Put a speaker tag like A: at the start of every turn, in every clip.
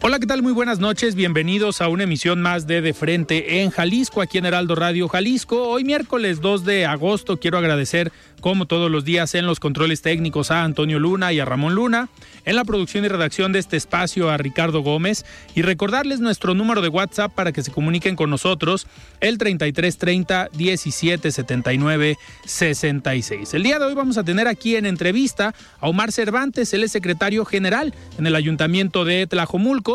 A: Hola, ¿qué tal? Muy buenas noches. Bienvenidos a una emisión más de De Frente en Jalisco, aquí en Heraldo Radio Jalisco. Hoy miércoles 2 de agosto quiero agradecer como todos los días en los controles técnicos a Antonio Luna y a Ramón Luna, en la producción y redacción de este espacio a Ricardo Gómez y recordarles nuestro número de WhatsApp para que se comuniquen con nosotros, el 3330 1779 66. El día de hoy vamos a tener aquí en entrevista a Omar Cervantes, él es secretario general en el Ayuntamiento de Tlajomulco.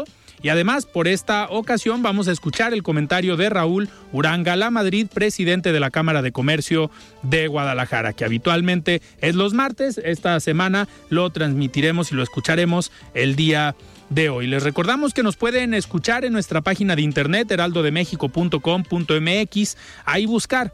A: Y además, por esta ocasión vamos a escuchar el comentario de Raúl Uranga La Madrid, presidente de la Cámara de Comercio de Guadalajara, que habitualmente es los martes. Esta semana lo transmitiremos y lo escucharemos el día de hoy. Les recordamos que nos pueden escuchar en nuestra página de internet heraldodemexico.com.mx, ahí buscar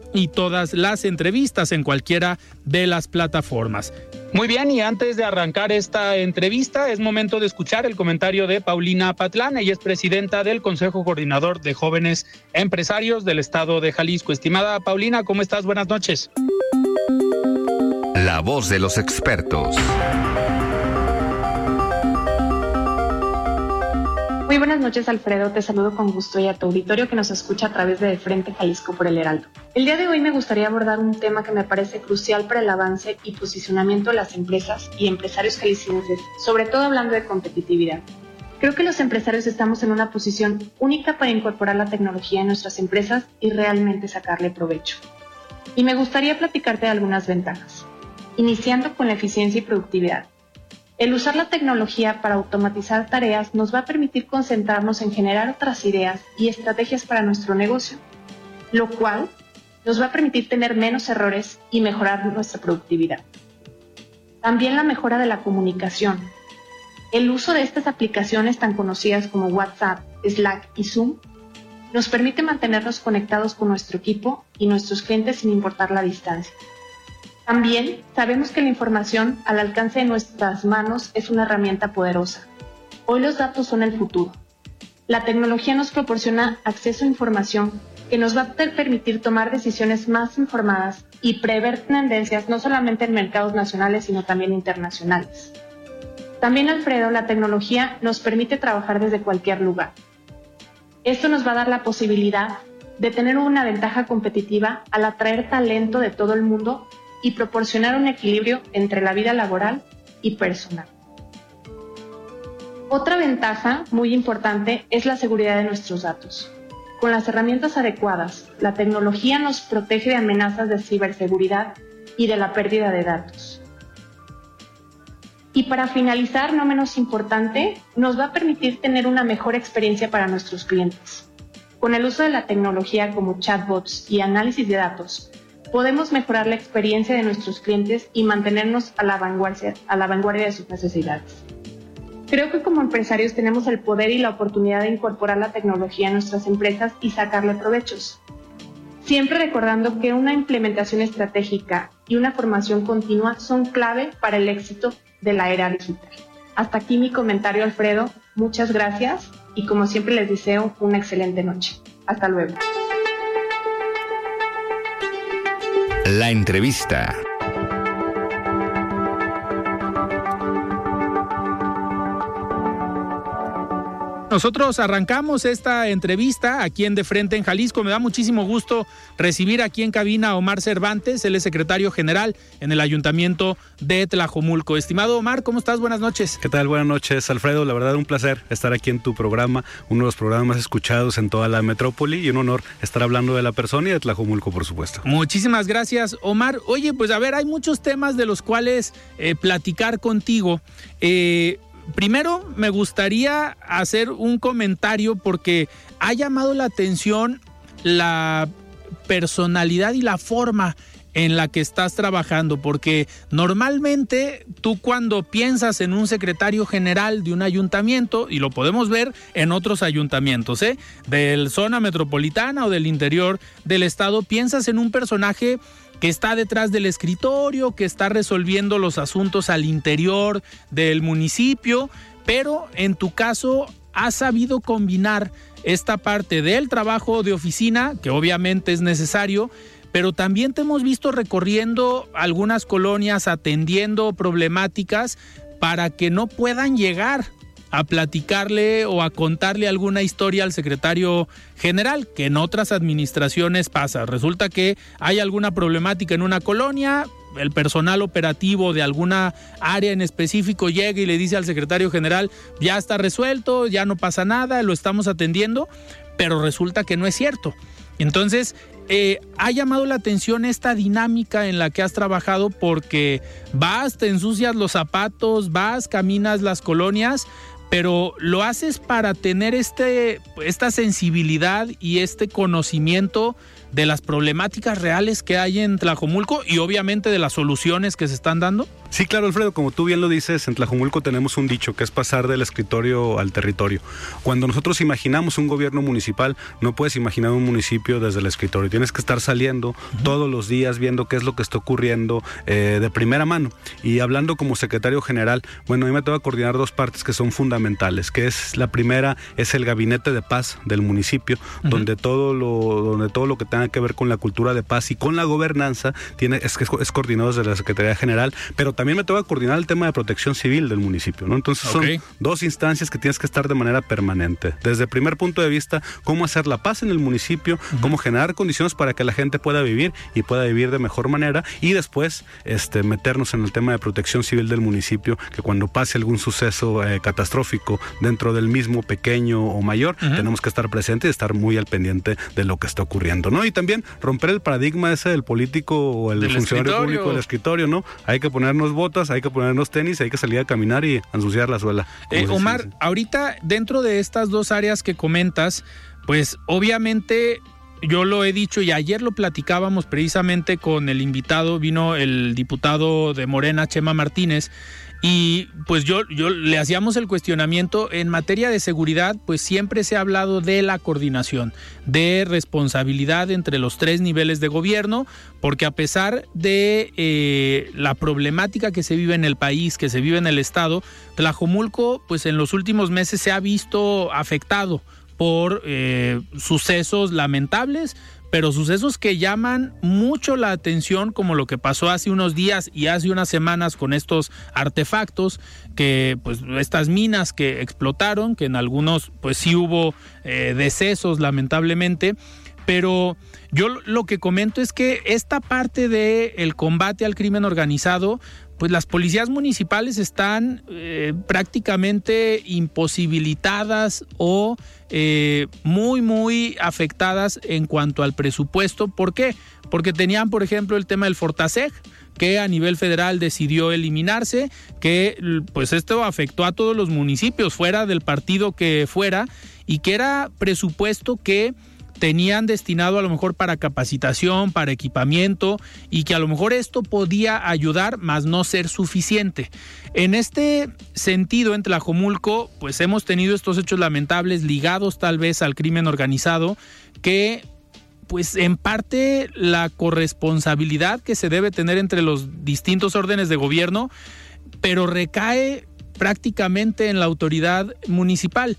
A: y todas las entrevistas en cualquiera de las plataformas. Muy bien, y antes de arrancar esta entrevista, es momento de escuchar el comentario de Paulina Patlán. Ella es presidenta del Consejo Coordinador de Jóvenes Empresarios del Estado de Jalisco. Estimada Paulina, ¿cómo estás? Buenas noches.
B: La voz de los expertos.
C: Muy buenas noches, Alfredo. Te saludo con gusto y a tu auditorio que nos escucha a través de, Frente Jalisco por el Heraldo. El día de hoy me gustaría abordar un tema que me parece crucial para el avance y posicionamiento de las empresas y empresarios jaliscienses, sobre todo hablando de competitividad. Creo que los empresarios estamos en una posición única para incorporar la tecnología en nuestras empresas y realmente sacarle provecho. Y me gustaría platicarte de algunas ventajas, iniciando con la eficiencia y productividad. El usar la tecnología para automatizar tareas nos va a permitir concentrarnos en generar otras ideas y estrategias para nuestro negocio, lo cual nos va a permitir tener menos errores y mejorar nuestra productividad. También la mejora de la comunicación. El uso de estas aplicaciones tan conocidas como WhatsApp, Slack y Zoom nos permite mantenernos conectados con nuestro equipo y nuestros clientes sin importar la distancia. También sabemos que la información al alcance de nuestras manos es una herramienta poderosa. Hoy los datos son el futuro. La tecnología nos proporciona acceso a información que nos va a permitir tomar decisiones más informadas y prever tendencias no solamente en mercados nacionales, sino también internacionales. También, Alfredo, la tecnología nos permite trabajar desde cualquier lugar. Esto nos va a dar la posibilidad de tener una ventaja competitiva al atraer talento de todo el mundo y proporcionar un equilibrio entre la vida laboral y personal. Otra ventaja muy importante es la seguridad de nuestros datos. Con las herramientas adecuadas, la tecnología nos protege de amenazas de ciberseguridad y de la pérdida de datos. Y para finalizar, no menos importante, nos va a permitir tener una mejor experiencia para nuestros clientes. Con el uso de la tecnología como chatbots y análisis de datos, podemos mejorar la experiencia de nuestros clientes y mantenernos a la vanguardia, a la vanguardia de sus necesidades. Creo que como empresarios tenemos el poder y la oportunidad de incorporar la tecnología a nuestras empresas y sacarle provechos. Siempre recordando que una implementación estratégica y una formación continua son clave para el éxito de la era digital. Hasta aquí mi comentario, Alfredo. Muchas gracias y como siempre les deseo una excelente noche. Hasta luego.
B: La entrevista.
A: Nosotros arrancamos esta entrevista aquí en De Frente en Jalisco. Me da muchísimo gusto recibir aquí en cabina a Omar Cervantes, él es secretario general en el Ayuntamiento de Tlajomulco. Estimado Omar, ¿cómo estás? Buenas noches.
D: ¿Qué tal? Buenas noches, Alfredo. La verdad, un placer estar aquí en tu programa, uno de los programas más escuchados en toda la metrópoli y un honor estar hablando de la persona y de Tlajomulco, por supuesto.
A: Muchísimas gracias, Omar. Oye, pues a ver, hay muchos temas de los cuales eh, platicar contigo. Eh, primero me gustaría hacer un comentario porque ha llamado la atención la personalidad y la forma en la que estás trabajando, porque normalmente tú cuando piensas en un secretario general de un ayuntamiento, y lo podemos ver en otros ayuntamientos, ¿eh? del zona metropolitana o del interior del estado, piensas en un personaje que está detrás del escritorio, que está resolviendo los asuntos al interior del municipio, pero en tu caso has sabido combinar esta parte del trabajo de oficina, que obviamente es necesario, pero también te hemos visto recorriendo algunas colonias, atendiendo problemáticas para que no puedan llegar a platicarle o a contarle alguna historia al secretario general, que en otras administraciones pasa. Resulta que hay alguna problemática en una colonia, el personal operativo de alguna área en específico llega y le dice al secretario general, ya está resuelto, ya no pasa nada, lo estamos atendiendo, pero resulta que no es cierto. Entonces, eh, ha llamado la atención esta dinámica en la que has trabajado porque vas, te ensucias los zapatos, vas, caminas las colonias, pero lo haces para tener este, esta sensibilidad y este conocimiento de las problemáticas reales que hay en Tlajomulco y obviamente de las soluciones que se están dando?
D: Sí, claro, Alfredo, como tú bien lo dices, en Tlajomulco tenemos un dicho que es pasar del escritorio al territorio. Cuando nosotros imaginamos un gobierno municipal, no puedes imaginar un municipio desde el escritorio. Tienes que estar saliendo todos los días viendo qué es lo que está ocurriendo eh, de primera mano. Y hablando como secretario general, bueno, a mí me toca coordinar dos partes que son fundamentales, que es la primera es el gabinete de paz del municipio, donde todo lo donde todo lo que tenga que ver con la cultura de paz y con la gobernanza tiene es, es coordinado desde la Secretaría General, pero también me toca coordinar el tema de protección civil del municipio, ¿no? Entonces son dos instancias que tienes que estar de manera permanente. Desde el primer punto de vista, cómo hacer la paz en el municipio, cómo generar condiciones para que la gente pueda vivir y pueda vivir de mejor manera y después este, meternos en el tema de protección civil del municipio, que cuando pase algún suceso eh, catastrófico dentro del mismo pequeño o mayor, tenemos que estar presentes y estar muy al pendiente de lo que está ocurriendo, ¿no? Y también romper el paradigma ese del político o el funcionario público del escritorio, ¿no? Hay que ponernos botas, hay que ponernos tenis, hay que salir a caminar y ensuciar la suela.
A: Eh, Omar, ahorita dentro de estas dos áreas que comentas, pues obviamente yo lo he dicho y ayer lo platicábamos precisamente con el invitado, vino el diputado de Morena, Chema Martínez, y pues yo, yo le hacíamos el cuestionamiento. En materia de seguridad, pues siempre se ha hablado de la coordinación, de responsabilidad entre los tres niveles de gobierno, porque a pesar de eh, la problemática que se vive en el país, que se vive en el estado, Tlajomulco, pues en los últimos meses se ha visto afectado por eh, sucesos lamentables, pero sucesos que llaman mucho la atención, como lo que pasó hace unos días y hace unas semanas con estos artefactos, que pues estas minas que explotaron, que en algunos pues sí hubo eh, decesos lamentablemente, pero yo lo que comento es que esta parte del el combate al crimen organizado pues las policías municipales están eh, prácticamente imposibilitadas o eh, muy, muy afectadas en cuanto al presupuesto. ¿Por qué? Porque tenían, por ejemplo, el tema del Fortaseg, que a nivel federal decidió eliminarse, que pues esto afectó a todos los municipios, fuera del partido que fuera, y que era presupuesto que tenían destinado a lo mejor para capacitación, para equipamiento y que a lo mejor esto podía ayudar, mas no ser suficiente. En este sentido, en Tlajomulco, pues hemos tenido estos hechos lamentables ligados tal vez al crimen organizado que pues en parte la corresponsabilidad que se debe tener entre los distintos órdenes de gobierno, pero recae prácticamente en la autoridad municipal.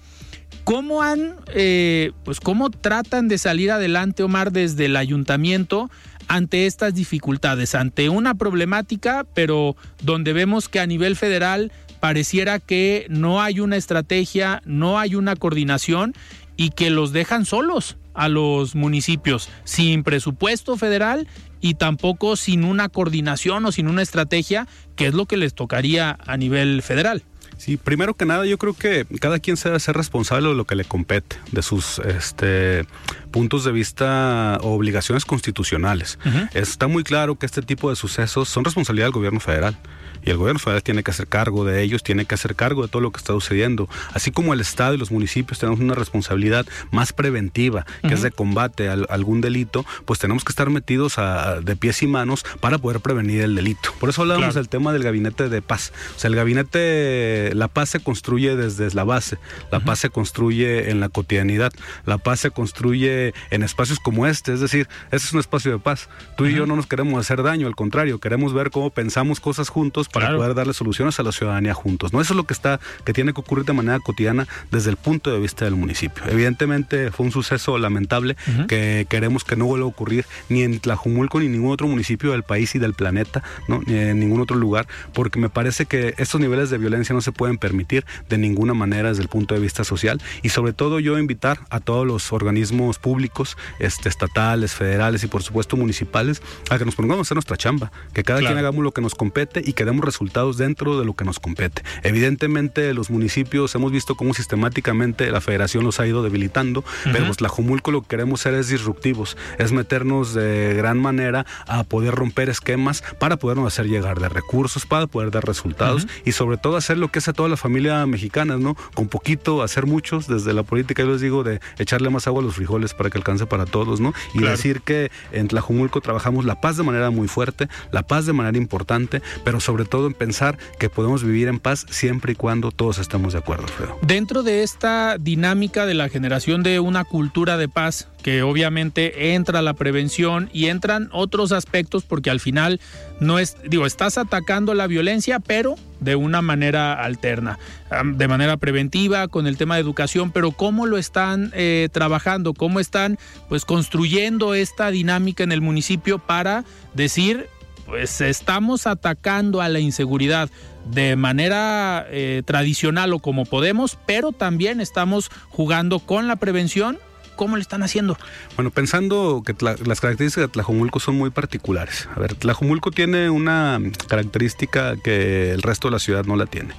A: ¿Cómo han, eh, pues cómo tratan de salir adelante, Omar, desde el ayuntamiento ante estas dificultades, ante una problemática, pero donde vemos que a nivel federal pareciera que no hay una estrategia, no hay una coordinación y que los dejan solos a los municipios, sin presupuesto federal y tampoco sin una coordinación o sin una estrategia, que es lo que les tocaría a nivel federal.
D: Sí, primero que nada, yo creo que cada quien se debe ser responsable de lo que le compete, de sus este, puntos de vista o obligaciones constitucionales. Está muy claro que este tipo de sucesos son responsabilidad del gobierno federal y el gobierno federal tiene que hacer cargo de ellos, tiene que hacer cargo de todo lo que está sucediendo. Así como el Estado y los municipios tenemos una responsabilidad más preventiva, que es de combate a, algún delito, pues tenemos que estar metidos de pies y manos para poder prevenir el delito. Por eso hablábamos del tema del gabinete de paz. O sea, el gabinete, la paz se construye desde la base, la paz se construye en la cotidianidad, la paz se construye en espacios como este, es decir, este es un espacio de paz. Tú y yo no nos queremos hacer daño, al contrario, queremos ver cómo pensamos cosas juntos para poder darle soluciones a la ciudadanía juntos. ¿no? Eso es lo que está, que tiene que ocurrir de manera cotidiana desde el punto de vista del municipio. Evidentemente fue un suceso lamentable que queremos que no vuelva a ocurrir ni en Tlajumulco ni en ningún otro municipio del país y del planeta, ¿no? ni en ningún otro lugar, porque me parece que estos niveles de violencia no se pueden permitir de ninguna manera desde el punto de vista social y sobre todo yo invitar a todos los organismos públicos, este, estatales, federales y por supuesto municipales a que nos pongamos a hacer nuestra chamba, que cada quien hagamos lo que nos compete y que demos resultados dentro de lo que nos compete. Evidentemente los municipios hemos visto cómo sistemáticamente la federación los ha ido debilitando, pero pues la Jumulco lo que queremos ser es disruptivos, es meternos de gran manera a poder romper esquemas para podernos hacer llegar de recursos, para poder dar resultados y sobre todo hacer lo que hace toda la familia mexicana, ¿no? Con poquito, hacer muchos, desde la política yo les digo de echarle más agua a los frijoles para que alcance para todos, ¿no? Y decir que en Tlajumulco trabajamos la paz de manera muy fuerte, la paz de manera importante, pero sobre todo todo en pensar que podemos vivir en paz siempre y cuando todos estemos de acuerdo, Alfredo.
A: Dentro de esta dinámica de la generación de una cultura de paz, que obviamente entra la prevención y entran otros aspectos porque al final no es, digo, estás atacando la violencia, pero de una manera alterna, de manera preventiva, con el tema de educación, pero cómo lo están eh, trabajando, cómo están pues construyendo esta dinámica en el municipio para decir pues estamos atacando a la inseguridad de manera eh, tradicional o como podemos, pero también estamos jugando con la prevención ¿Cómo le están haciendo?
D: Bueno, pensando que las características de Tlajomulco son muy particulares. A ver, Tlajomulco tiene una característica que el resto de la ciudad no la tiene,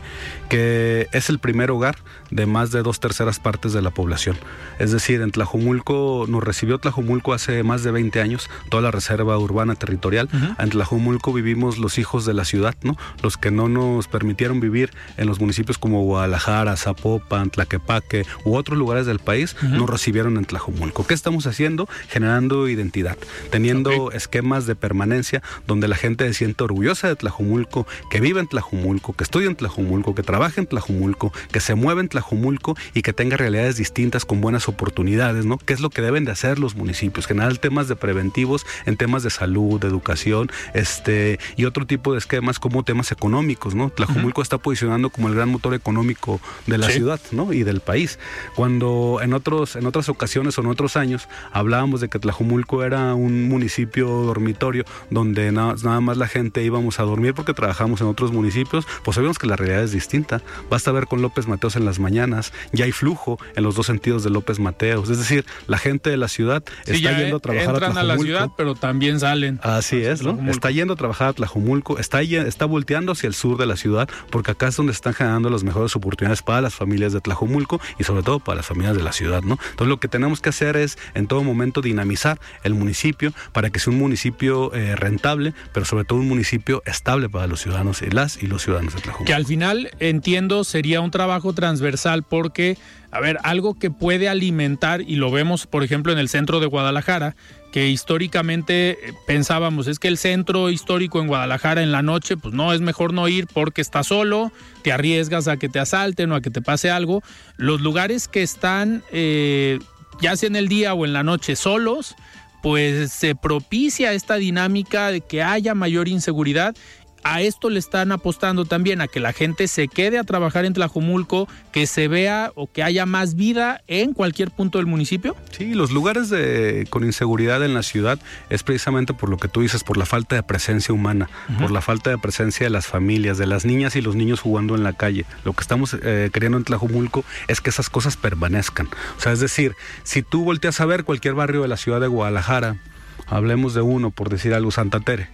D: que es el primer hogar de más de dos terceras partes de la población. Es decir, en Tlajomulco, nos recibió Tlajomulco hace más de 20 años, toda la reserva urbana territorial. En Tlajomulco vivimos los hijos de la ciudad, ¿no? Los que no nos permitieron vivir en los municipios como Guadalajara, Zapopan, Tlaquepaque u otros lugares del país, nos recibieron en Tlajumulco. ¿Qué estamos haciendo? Generando identidad, teniendo esquemas de permanencia donde la gente se siente orgullosa de Tlajumulco, que vive en Tlajumulco, que estudia en Tlajumulco, que trabaja en Tlajumulco, que se mueve en Tlajumulco y que tenga realidades distintas con buenas oportunidades, ¿no? ¿Qué es lo que deben de hacer los municipios? Generar temas de preventivos en temas de salud, de educación, este, y otro tipo de esquemas como temas económicos, ¿no? Tlajumulco está posicionando como el gran motor económico de la ciudad, ¿no? Y del país. Cuando en otros, en otras ocasiones o en otros años hablábamos de que Tlajumulco era un municipio dormitorio donde nada, más la gente íbamos a dormir porque trabajamos en otros municipios, pues sabemos que la realidad es distinta. Basta ver con López Mateos en las mañanas, ya hay flujo en los dos sentidos de López Mateos, es decir, la gente de la ciudad está yendo a trabajar a Tlajumulco.
A: a la ciudad, pero también salen.
D: Así es, ¿no? Está yendo a trabajar a Tlajumulco, está, está volteando hacia el sur de la ciudad porque acá es donde están generando las mejores oportunidades para las familias de Tlajumulco y sobre todo para las familias de la ciudad, ¿no? Entonces lo que tenemos tenemos que hacer es en todo momento dinamizar el municipio para que sea un municipio eh, rentable, pero sobre todo un municipio estable para los ciudadanos y las y los ciudadanos de Tlajumulco.
A: Que al final entiendo sería un trabajo transversal porque, a ver, algo que puede alimentar y lo vemos, por ejemplo, en el centro de Guadalajara, que históricamente eh, pensábamos es que el centro histórico en Guadalajara en la noche, pues no, es mejor no ir porque está solo, te arriesgas a que te asalten o a que te pase algo. Los lugares que están eh, ya sea en el día o en la noche solos, pues se propicia esta dinámica de que haya mayor inseguridad a esto le están apostando también, a que la gente se quede a trabajar en Tlajomulco, que se vea o que haya más vida en cualquier punto del municipio?
D: Sí, los lugares de, con inseguridad en la ciudad es precisamente por lo que tú dices, por la falta de presencia humana, por la falta de presencia de las familias, de las niñas y los niños jugando en la calle. Lo que estamos eh, queriendo en Tlajomulco es que esas cosas permanezcan. O sea, es decir, si tú volteas a ver cualquier barrio de la ciudad de Guadalajara, hablemos de uno, por decir algo, Santa Tere,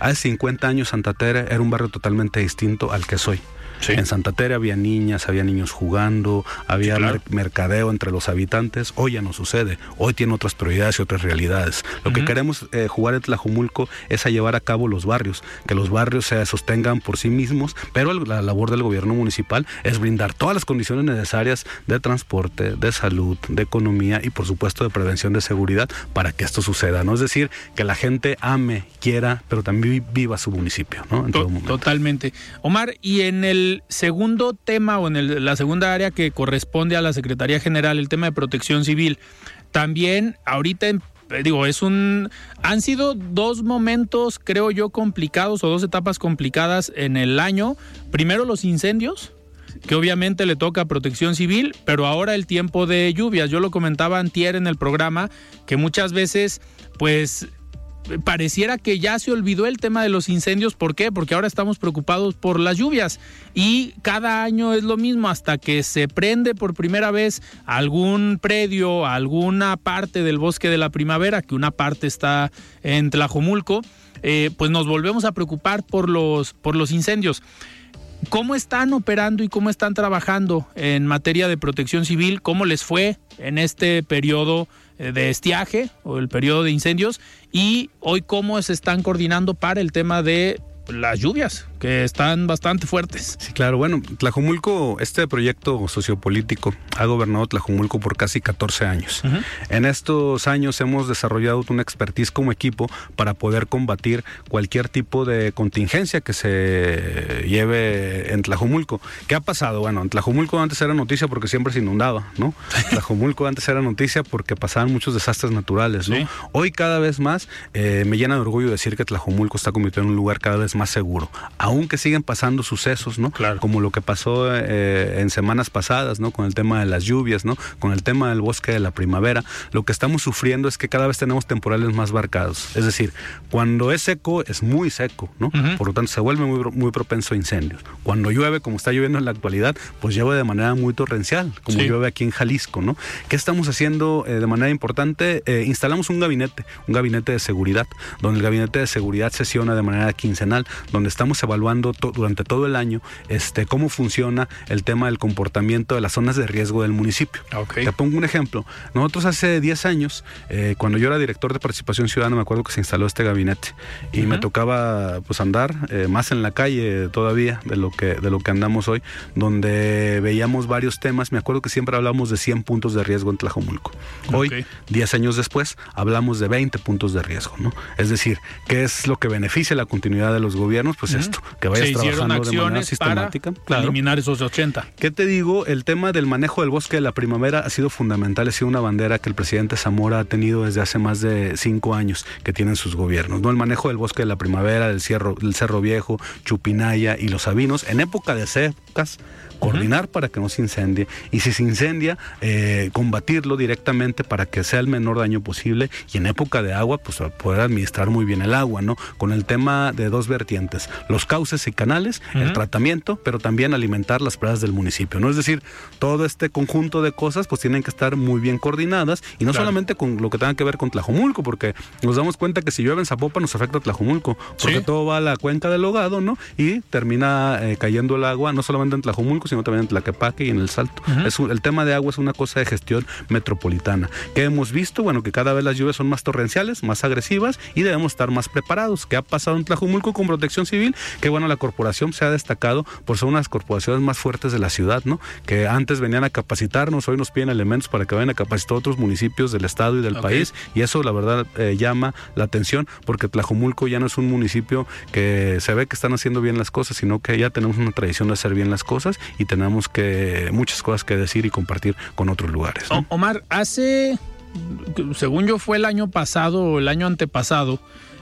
D: Hace 50 años Santa Tere era un barrio totalmente distinto al que soy. En Santa Tere había niñas, había niños jugando, había mercadeo entre los habitantes. Hoy ya no sucede. Hoy tiene otras prioridades y otras realidades. Lo que queremos eh, jugar en Tlajumulco es a llevar a cabo los barrios, que los barrios se sostengan por sí mismos, pero la labor del gobierno municipal es brindar todas las condiciones necesarias de transporte, de salud, de economía y por supuesto de prevención de seguridad para que esto suceda. ¿no? Es decir, que la gente ame, quiera, pero también viva su municipio. ¿no?
A: En todo Totalmente. Omar, y en el segundo tema o en la segunda área que corresponde a la Secretaría General, el tema de protección civil, también ahorita eh, digo, es un han sido dos momentos, creo yo, complicados o dos etapas complicadas en el año. Primero los incendios, que obviamente le toca protección civil, pero ahora el tiempo de lluvias. Yo lo comentaba antier en el programa que muchas veces pues pareciera que ya se olvidó el tema de los incendios. ¿Por qué? Porque ahora estamos preocupados por las lluvias y cada año es lo mismo hasta que se prende por primera vez algún predio, alguna parte del bosque de la primavera, que una parte está en Tlajomulco, eh, pues nos volvemos a preocupar por los, por los incendios. ¿Cómo están operando y cómo están trabajando en materia de protección civil? ¿Cómo les fue en este periodo de estiaje o el periodo de incendios y hoy cómo se están coordinando para el tema de las lluvias, que están bastante fuertes.
D: Sí, claro. Bueno, Tlajumulco, este proyecto sociopolítico ha gobernado Tlajumulco por casi 14 años. En estos años hemos desarrollado una expertise como equipo para poder combatir cualquier tipo de contingencia que se lleve en Tlajumulco. ¿Qué ha pasado? Bueno, en Tlajumulco antes era noticia porque siempre se inundaba, ¿no? Tlajumulco antes era noticia porque pasaban muchos desastres naturales, ¿no? Hoy cada vez más eh, me llena de orgullo decir que Tlajumulco está convirtiendo en un lugar cada vez más seguro, aunque siguen pasando sucesos, ¿no?
A: Claro.
D: Como lo que pasó eh, en semanas pasadas, ¿no? Con el tema de las lluvias, ¿no? Con el tema del bosque de la primavera, lo que estamos sufriendo es que cada vez tenemos temporales más marcados. Es decir, cuando es seco, es muy seco, ¿no? Por lo tanto, se vuelve muy, muy propenso a incendios. Cuando llueve, como está lloviendo en la actualidad, pues llueve de manera muy torrencial, como llueve aquí en Jalisco, ¿no? ¿Qué estamos haciendo eh, de manera importante? Eh, instalamos un gabinete, un gabinete de seguridad, donde el gabinete de seguridad sesiona de manera quincenal donde estamos evaluando durante todo el año este, cómo funciona el tema del comportamiento de las zonas de riesgo del municipio. Te pongo un ejemplo. Nosotros hace 10 años, eh, cuando yo era director de participación ciudadana, me acuerdo que se instaló este gabinete y me tocaba pues andar eh, más en la calle todavía de lo que de lo que andamos hoy, donde veíamos varios temas. Me acuerdo que siempre hablamos de 100 puntos de riesgo en Tlajomulco. Hoy, 10 años después, hablamos de 20 puntos de riesgo, ¿no? Es decir, ¿qué es lo que beneficia la continuidad de los gobiernos, pues esto, que vayas trabajando de manera sistemática.
A: Para eliminar esos 80.
D: ¿Qué te digo? El tema del manejo del bosque de la primavera ha sido fundamental, ha sido una bandera que el presidente Zamora ha tenido desde hace más de cinco años que tienen sus gobiernos. ¿no? El manejo del bosque de la primavera, del, Cerro, del Cerro Viejo, Chupinaya y los Sabinos, en época de secas, coordinar para que no se incendie y si se incendia, eh, combatirlo directamente para que sea el menor daño posible y en época de agua, pues poder administrar muy bien el agua, ¿no? Con el tema de dos vertientes, los cauces y canales, el tratamiento, pero también alimentar las playas del municipio, ¿no? Es decir, todo este conjunto de cosas pues tienen que estar muy bien coordinadas y no solamente con lo que tenga que ver con Tlajomulco, porque nos damos cuenta que si llueve en Zapopan nos afecta a Tlajomulco, porque todo va a la cuenca del Hogado, ¿no? Y termina eh, cayendo el agua no solamente en Tlajomulco, sino también en Tlaquepaque y en el Salto. es el tema de agua es una cosa de gestión metropolitana. ¿Qué hemos visto? Bueno, que cada vez las lluvias son más torrenciales, más agresivas y debemos estar más preparados. ¿Qué ha pasado en Tlajumulco con protección civil? Que bueno, la corporación se ha destacado por ser una de las corporaciones más fuertes de la ciudad, ¿no? Que antes venían a capacitarnos, hoy nos piden elementos para que vayan a capacitar otros municipios del estado y del país y eso la verdad eh, llama la atención porque Tlajumulco ya no es un municipio que se ve que están haciendo bien las cosas, sino que ya tenemos una tradición de hacer bien las cosas y tenemos que muchas cosas que decir y compartir con otros lugares.
A: Omar, hace, según yo fue el año pasado o el año antepasado,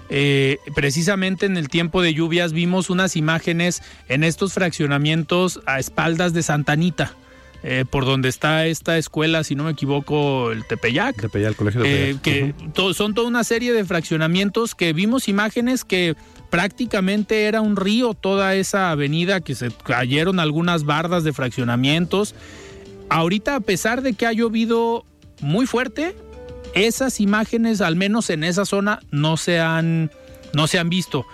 A: eh, precisamente en el tiempo de lluvias vimos unas imágenes en estos fraccionamientos a espaldas de Santanita. Eh, por donde está esta escuela, si no me equivoco, el Tepeyac.
D: Tepeyac, el colegio de
A: eh, que son toda una serie de fraccionamientos que vimos imágenes que prácticamente era un río toda esa avenida, que se cayeron algunas bardas de fraccionamientos. Ahorita, a pesar de que ha llovido muy fuerte, esas imágenes, al menos en esa zona, no se han, no se han visto.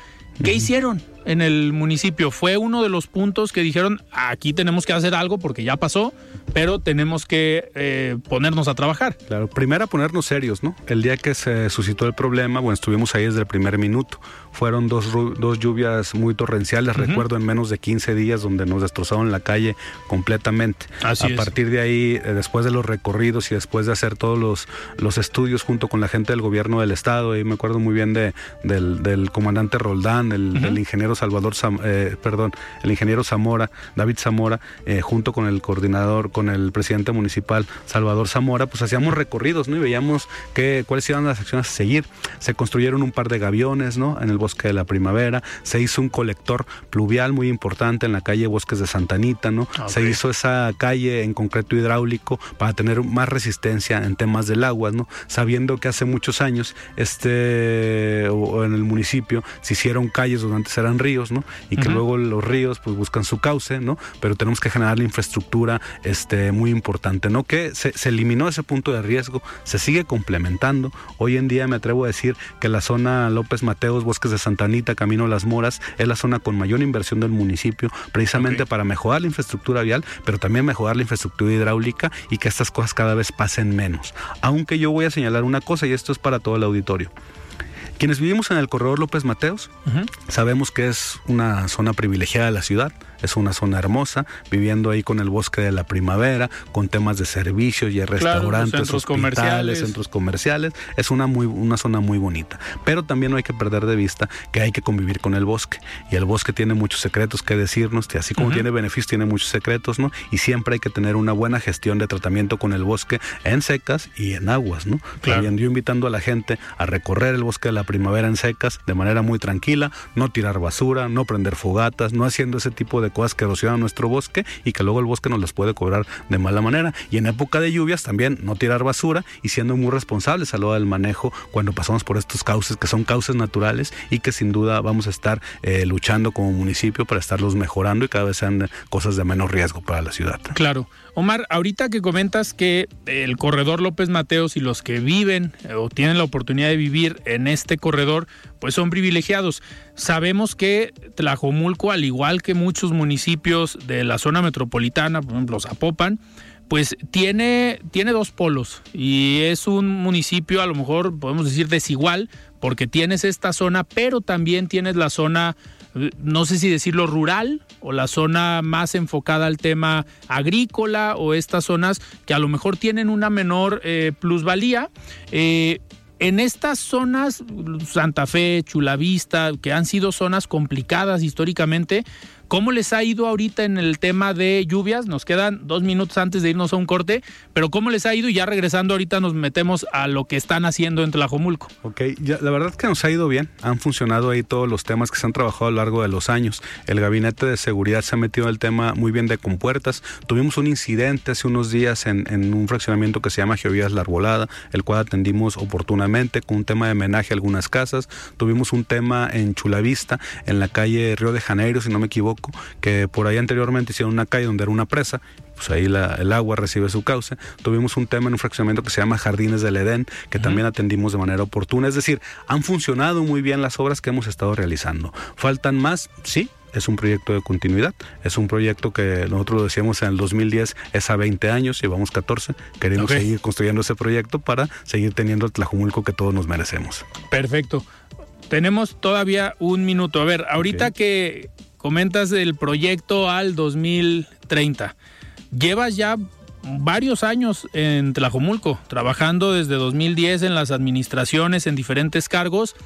A: ¿Qué hicieron? en el municipio. Fue uno de los puntos que dijeron, aquí tenemos que hacer algo porque ya pasó, pero tenemos que eh, ponernos a trabajar.
D: Claro, primero a ponernos serios, ¿no? El día que se suscitó el problema, bueno, estuvimos ahí desde el primer minuto. Fueron dos, dos lluvias muy torrenciales, recuerdo en menos de 15 días, donde nos destrozaron la calle completamente.
A: Así
D: a partir de ahí, eh, después de los recorridos y después de hacer todos los, los estudios junto con la gente del gobierno del estado, ahí me acuerdo muy bien de, del, comandante Roldán, el, del ingeniero Salvador, eh, perdón, el ingeniero Zamora, David Zamora, eh, junto con el coordinador, con el presidente municipal Salvador Zamora, pues hacíamos recorridos, ¿no? Y veíamos que, cuáles eran las acciones a seguir. Se construyeron un par de gaviones, ¿no? En el bosque de la primavera, se hizo un colector pluvial muy importante en la calle Bosques de Santanita, ¿no? Se hizo esa calle en concreto hidráulico para tener más resistencia en temas del agua, ¿no? Sabiendo que hace muchos años, este, en el municipio, se hicieron calles donde antes eran ríos, ¿no? Y que luego los ríos pues buscan su cauce, ¿no? Pero tenemos que generar la infraestructura este, muy importante, ¿no? Que se, eliminó ese punto de riesgo, se sigue complementando. Hoy en día me atrevo a decir que la zona López Mateos, Bosques de Santanita, Camino Las Moras, es la zona con mayor inversión del municipio, precisamente para mejorar la infraestructura vial, pero también mejorar la infraestructura hidráulica y que estas cosas cada vez pasen menos. Aunque yo voy a señalar una cosa, y esto es para todo el auditorio. Quienes vivimos en el corredor López Mateos, sabemos que es una zona privilegiada de la ciudad, es una zona hermosa, viviendo ahí con el bosque de la primavera, con temas de servicios y restaurantes,
A: centros comerciales.
D: centros comerciales. Es una, muy, una zona muy bonita. Pero también no hay que perder de vista que hay que convivir con el bosque. Y el bosque tiene muchos secretos que decirnos, que así como tiene beneficios, tiene muchos secretos, ¿no? Y siempre hay que tener una buena gestión de tratamiento con el bosque en secas y en aguas, ¿no? Claro. Yo invitando a la gente a recorrer el bosque de la primavera en secas de manera muy tranquila, no tirar basura, no prender fogatas, no haciendo ese tipo de cosas que erosionan nuestro bosque y que luego el bosque nos las puede cobrar de mala manera. Y en época de lluvias también no tirar basura y siendo muy responsables a lo del manejo cuando pasamos por estos cauces que son cauces naturales y que sin duda vamos a estar eh, luchando como municipio para estarlos mejorando y cada vez sean cosas de menos riesgo para la ciudad.
A: Claro. Omar, ahorita que comentas que el corredor López Mateos y los que viven eh, o tienen la oportunidad de vivir en este corredor, pues son privilegiados. Sabemos que Tlajomulco, al igual que muchos municipios de la zona metropolitana, por ejemplo Zapopan, pues tiene, tiene dos polos y es un municipio a lo mejor podemos decir desigual porque tienes esta zona, pero también tienes la zona no sé si decirlo rural o la zona más enfocada al tema agrícola o estas zonas que a lo mejor tienen una menor eh, plusvalía. Eh, en estas zonas, Santa Fe, Chulavista, que han sido zonas complicadas históricamente, ¿Cómo les ha ido ahorita en el tema de lluvias? Nos quedan dos minutos antes de irnos a un corte, pero ¿cómo les ha ido? Y ya regresando ahorita nos metemos a lo que están haciendo en Tlajomulco.
D: Ok, la verdad es que nos ha ido bien. Han funcionado ahí todos los temas que se han trabajado a lo largo de los años. El gabinete de seguridad se ha metido en el tema muy bien de compuertas. Tuvimos un incidente hace unos días en, un fraccionamiento que se llama Geovías La Arbolada, el cual atendimos oportunamente con un tema de homenaje a algunas casas. Tuvimos un tema en Chulavista, en la calle Río de Janeiro, si no me equivoco que por ahí anteriormente hicieron una calle donde era una presa, pues ahí el agua recibe su cauce. Tuvimos un tema en un fraccionamiento que se llama Jardines del Edén, que también atendimos de manera oportuna. Es decir, han funcionado muy bien las obras que hemos estado realizando. ¿Faltan más? Sí, es un proyecto de continuidad, es un proyecto que nosotros lo decíamos en el 2010, es a 20 años, llevamos 14, queremos seguir construyendo ese proyecto para seguir teniendo el Tlajumulco que todos nos merecemos.
A: Perfecto. Tenemos todavía un minuto. A ver, ahorita que Comentas el proyecto al 2030. Llevas ya varios años en Tlajomulco, trabajando desde 2010 en las administraciones en diferentes cargos.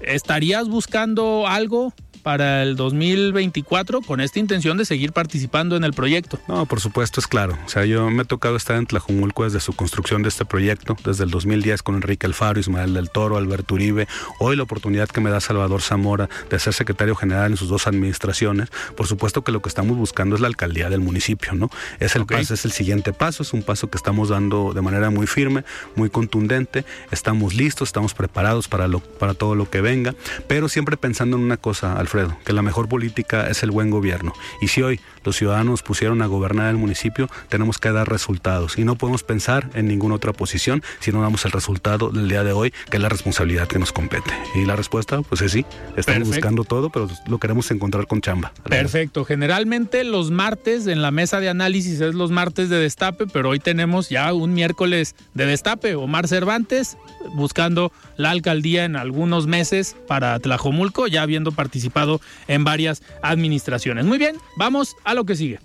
A: ¿estarías buscando algo para el 2024 con esta intención de seguir participando en el proyecto.
D: No, por supuesto, es claro. O sea, yo me he tocado estar en Tlajumulco desde su construcción de este proyecto, desde el 2010 con Enrique Alfaro, Ismael del Toro, Alberto Uribe. Hoy la oportunidad que me da Salvador Zamora de ser secretario general en sus dos administraciones. Por supuesto que lo que estamos buscando es la alcaldía del municipio, ¿no? Es el paso, es el siguiente paso, es un paso que estamos dando de manera muy firme, muy contundente. Estamos listos, estamos preparados para, lo, para todo lo que venga, pero siempre pensando en una cosa, Alfredo que la mejor política es el buen gobierno. Y si hoy los ciudadanos pusieron a gobernar el municipio, tenemos que dar resultados. Y no podemos pensar en ninguna otra posición si no damos el resultado del día de hoy, que es la responsabilidad que nos compete. Y la respuesta, pues es sí. Estamos buscando todo, pero lo queremos encontrar con chamba.
A: Perfecto. Generalmente los martes en la mesa de análisis es los martes de destape, pero hoy tenemos ya un miércoles de destape. Omar Cervantes buscando la alcaldía en algunos meses para Tlajomulco, ya habiendo participado en varias administraciones. Muy bien, vamos a lo que sigue.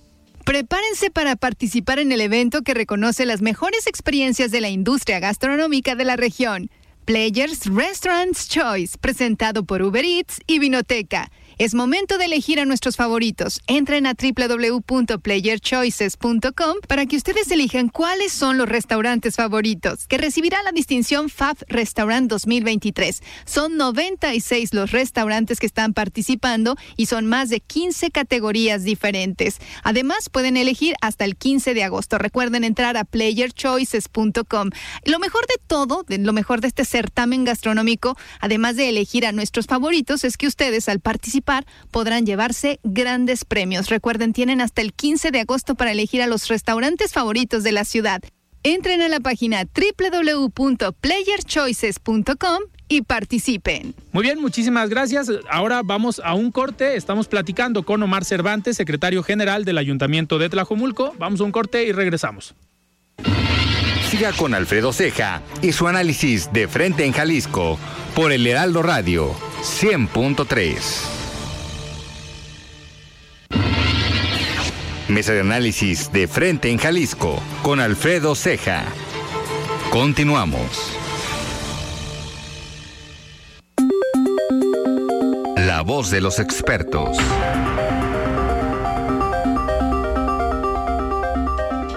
E: Prepárense para participar en el evento que reconoce las mejores experiencias de la industria gastronómica de la región. Players Restaurants Choice, presentado por Uber Eats y Vinoteca. Es momento de elegir a nuestros favoritos. Entren a www.playerchoices.com para que ustedes elijan cuáles son los restaurantes favoritos, que recibirá la distinción FAF Restaurant 2023. Son 96 los restaurantes que están participando y son más de 15 categorías diferentes. Además, pueden elegir hasta el 15 de agosto. Recuerden entrar a playerchoices.com. Lo mejor de todo, lo mejor de este certamen gastronómico, además de elegir a nuestros favoritos, es que ustedes al participar podrán llevarse grandes premios. Recuerden, tienen hasta el 15 de agosto para elegir a los restaurantes favoritos de la ciudad. Entren a la página www.playerchoices.com y participen.
A: Muy bien, muchísimas gracias. Ahora vamos a un corte. Estamos platicando con Omar Cervantes, secretario general del Ayuntamiento de Tlajomulco. Vamos a un corte y regresamos.
B: Siga con Alfredo Ceja y su análisis de frente en Jalisco por el Heraldo Radio 100.3. Mesa de análisis de frente en Jalisco con Alfredo Ceja. Continuamos. La voz de los expertos.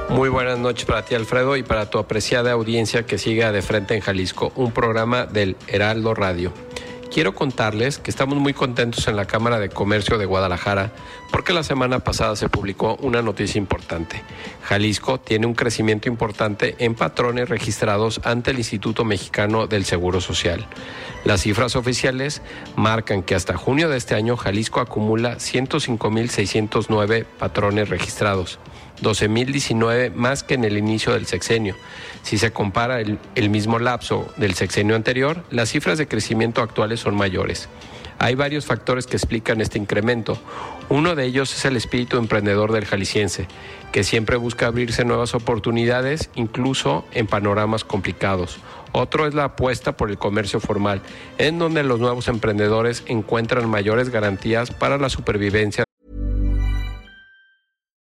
F: Muy buenas noches para ti, Alfredo, y para tu apreciada audiencia que siga de frente en Jalisco, un programa del Heraldo Radio quiero contarles que estamos muy contentos en la Cámara de Comercio de Guadalajara porque la semana pasada se publicó una noticia importante. Jalisco tiene un crecimiento importante en patrones registrados ante el Instituto Mexicano del Seguro Social. Las cifras oficiales marcan que hasta junio de este año Jalisco acumula 105.609 patrones registrados. 12.019 más que en el inicio del sexenio. Si se compara el, el, mismo lapso del sexenio anterior, las cifras de crecimiento actuales son mayores. Hay varios factores que explican este incremento. Uno de ellos es el espíritu emprendedor del jalisciense, que siempre busca abrirse nuevas oportunidades, incluso en panoramas complicados. Otro es la apuesta por el comercio formal, en donde los nuevos emprendedores encuentran mayores garantías para la supervivencia.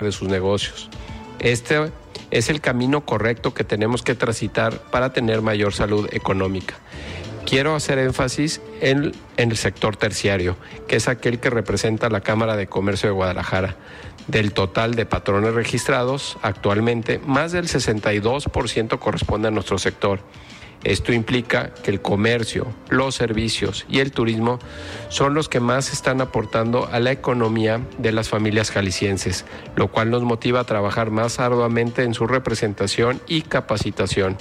F: De sus negocios. Este es el camino correcto que tenemos que transitar para tener mayor salud económica. Quiero hacer énfasis en, en, el sector terciario, que es aquel que representa la Cámara de Comercio de Guadalajara. Del total de patrones registrados actualmente, más del 62% corresponde a nuestro sector. Esto implica que el comercio, los servicios y el turismo son los que más están aportando a la economía de las familias jaliscienses, lo cual nos motiva a trabajar más arduamente en su representación y capacitación.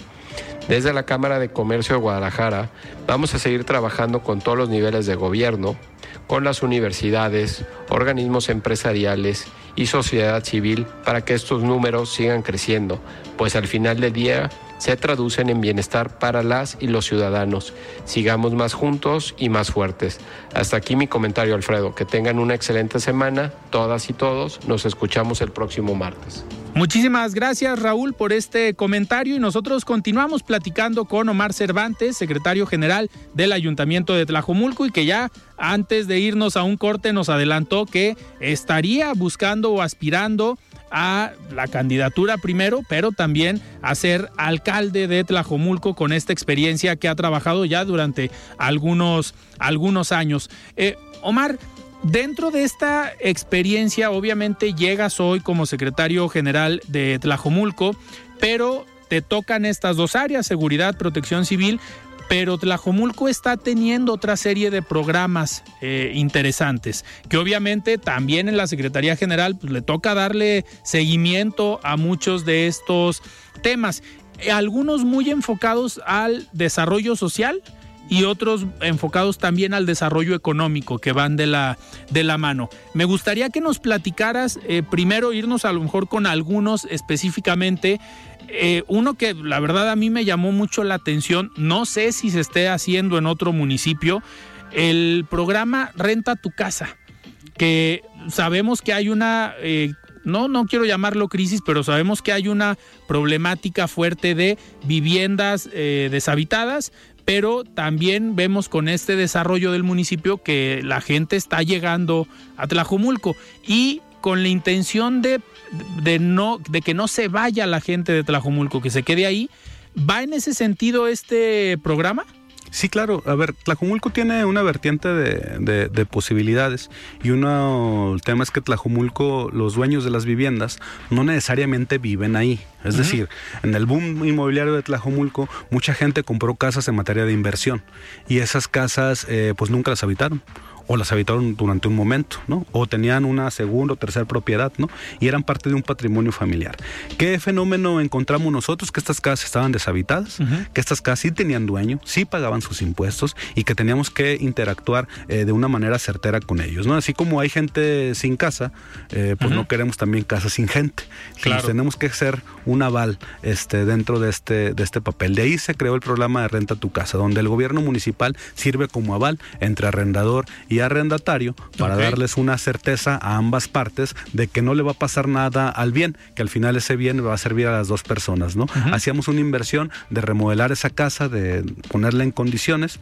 F: Desde la Cámara de Comercio de Guadalajara vamos a seguir trabajando con todos los niveles de gobierno, con las universidades, organismos empresariales y sociedad civil para que estos números sigan creciendo, pues al final del día se traducen en bienestar para las y los ciudadanos. Sigamos más juntos y más fuertes. Hasta aquí mi comentario, Alfredo. Que tengan una excelente semana, todas y todos. Nos escuchamos el próximo martes.
A: Muchísimas gracias Raúl por este comentario y nosotros continuamos platicando con Omar Cervantes, secretario general del Ayuntamiento de Tlajomulco y que ya antes de irnos a un corte nos adelantó que estaría buscando o aspirando a la candidatura primero, pero también a ser alcalde de Tlajomulco con esta experiencia que ha trabajado ya durante algunos, algunos años. Eh, Omar, Dentro de esta experiencia, obviamente llegas hoy como secretario general de Tlajomulco, pero te tocan estas dos áreas, seguridad, protección civil, pero Tlajomulco está teniendo otra serie de programas eh, interesantes, que obviamente también en la Secretaría General pues, le toca darle seguimiento a muchos de estos temas, algunos muy enfocados al desarrollo social, y otros enfocados también al desarrollo económico que van de la, de la mano. Me gustaría que nos platicaras, eh, primero irnos a lo mejor con algunos específicamente. Eh, uno que la verdad a mí me llamó mucho la atención, no sé si se esté haciendo en otro municipio, el programa Renta tu casa, que sabemos que hay una... Eh, no, no quiero llamarlo crisis, pero sabemos que hay una problemática fuerte de viviendas deshabitadas, pero también vemos con este desarrollo del municipio que la gente está llegando a Tlajumulco. Y con la intención de, de, no, de que no se vaya la gente de Tlajumulco, que se quede ahí. ¿Va en ese sentido este programa?
D: Sí, claro. A ver, Tlajumulco tiene una vertiente de, posibilidades y uno, el tema es que Tlajumulco, los dueños de las viviendas, no necesariamente viven ahí. Es decir, en el boom inmobiliario de Tlajumulco, mucha gente compró casas en materia de inversión y esas casas eh, pues nunca las habitaron o las habitaron durante un momento, ¿no? O tenían una segunda o tercera propiedad, ¿no? Y eran parte de un patrimonio familiar. ¿Qué fenómeno encontramos nosotros? Que estas casas estaban deshabitadas, que estas casas sí tenían dueño, sí pagaban sus impuestos y que teníamos que interactuar eh, de una manera certera con ellos, ¿no? Así como hay gente sin casa, eh, pues no queremos también casas sin gente. Claro. tenemos que ser un aval este, dentro de este, de este papel. De ahí se creó el programa de Renta tu Casa, donde el gobierno municipal sirve como aval entre arrendador y arrendatario para darles una certeza a ambas partes de que no le va a pasar nada al bien, que al final ese bien va a servir a las dos personas, ¿no? Hacíamos una inversión de remodelar esa casa, de ponerla en condiciones